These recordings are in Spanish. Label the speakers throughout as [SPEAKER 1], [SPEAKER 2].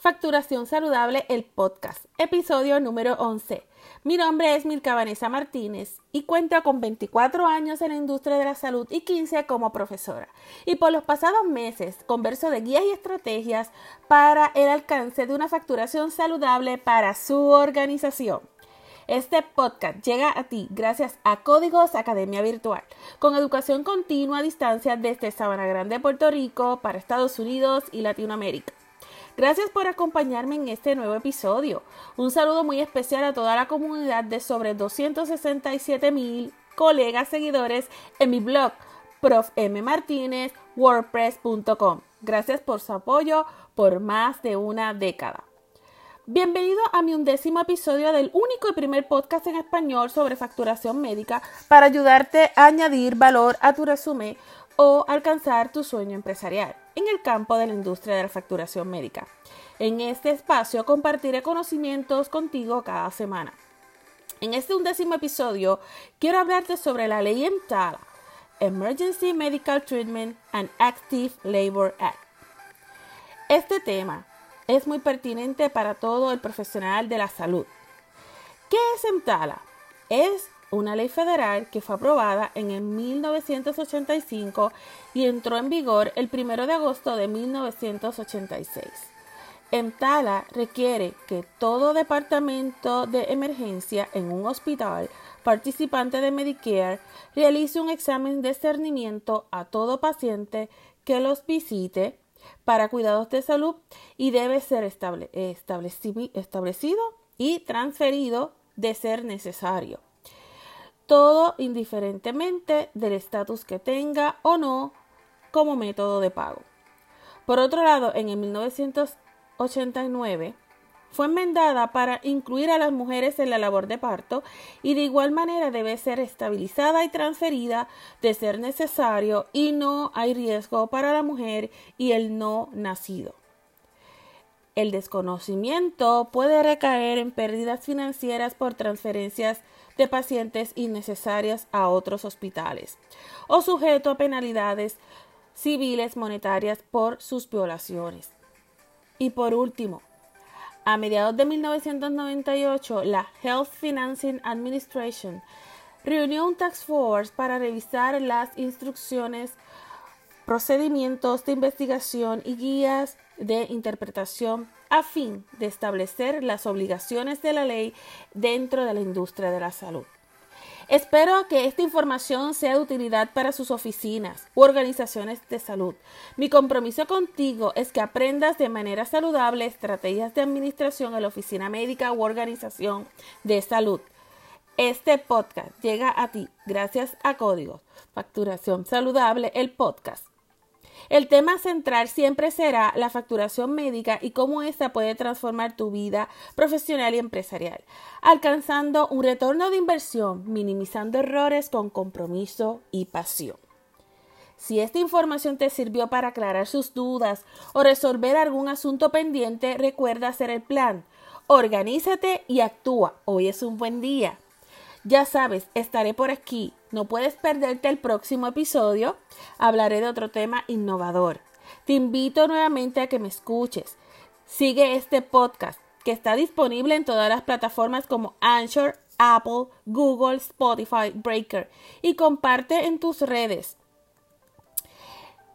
[SPEAKER 1] Facturación Saludable, el podcast, episodio número 11. Mi nombre es Milka Vanessa Martínez y cuento con 24 años en la industria de la salud y 15 como profesora. Y por los pasados meses converso de guías y estrategias para el alcance de una facturación saludable para su organización. Este podcast llega a ti gracias a Códigos Academia Virtual, con educación continua a distancia desde Sabana Grande, Puerto Rico, para Estados Unidos y Latinoamérica. Gracias por acompañarme en este nuevo episodio. Un saludo muy especial a toda la comunidad de sobre 267 mil colegas seguidores en mi blog profmmartinezwordpress.com. Gracias por su apoyo por más de una década. Bienvenido a mi undécimo episodio del único y primer podcast en español sobre facturación médica para ayudarte a añadir valor a tu resumen o alcanzar tu sueño empresarial en el campo de la industria de la facturación médica. En este espacio compartiré conocimientos contigo cada semana. En este undécimo episodio quiero hablarte sobre la ley EMTALA, Emergency Medical Treatment and Active Labor Act. Este tema es muy pertinente para todo el profesional de la salud. ¿Qué es EMTALA? Es una ley federal que fue aprobada en el 1985 y entró en vigor el 1 de agosto de 1986. EMTALA requiere que todo departamento de emergencia en un hospital participante de Medicare realice un examen de cernimiento a todo paciente que los visite para cuidados de salud y debe ser establecido y transferido de ser necesario todo indiferentemente del estatus que tenga o no como método de pago. Por otro lado, en el 1989 fue enmendada para incluir a las mujeres en la labor de parto y de igual manera debe ser estabilizada y transferida de ser necesario y no hay riesgo para la mujer y el no nacido. El desconocimiento puede recaer en pérdidas financieras por transferencias de pacientes innecesarias a otros hospitales o sujeto a penalidades civiles monetarias por sus violaciones. Y por último, a mediados de 1998, la Health Financing Administration reunió un task force para revisar las instrucciones, procedimientos de investigación y guías de interpretación a fin de establecer las obligaciones de la ley dentro de la industria de la salud. Espero que esta información sea de utilidad para sus oficinas u organizaciones de salud. Mi compromiso contigo es que aprendas de manera saludable estrategias de administración en la oficina médica u organización de salud. Este podcast llega a ti gracias a Códigos Facturación Saludable, el podcast. El tema central siempre será la facturación médica y cómo ésta puede transformar tu vida profesional y empresarial, alcanzando un retorno de inversión, minimizando errores con compromiso y pasión. Si esta información te sirvió para aclarar sus dudas o resolver algún asunto pendiente, recuerda hacer el plan. Organízate y actúa. Hoy es un buen día. Ya sabes, estaré por aquí. No puedes perderte el próximo episodio. Hablaré de otro tema innovador. Te invito nuevamente a que me escuches. Sigue este podcast que está disponible en todas las plataformas como Anchor, Apple, Google, Spotify, Breaker y comparte en tus redes.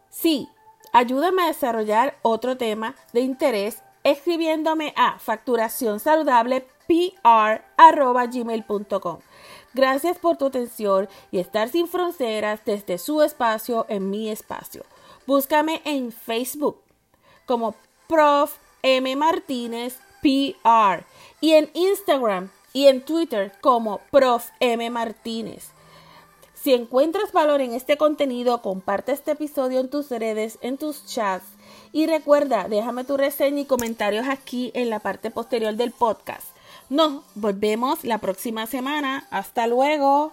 [SPEAKER 1] Sí, ayúdame a desarrollar otro tema de interés escribiéndome a facturación. Gracias por tu atención y estar sin fronteras desde su espacio en mi espacio. Búscame en Facebook como Prof. M. Martínez PR y en Instagram y en Twitter como Prof. M. Martínez. Si encuentras valor en este contenido, comparte este episodio en tus redes, en tus chats y recuerda, déjame tu reseña y comentarios aquí en la parte posterior del podcast. Nos volvemos la próxima semana. Hasta luego.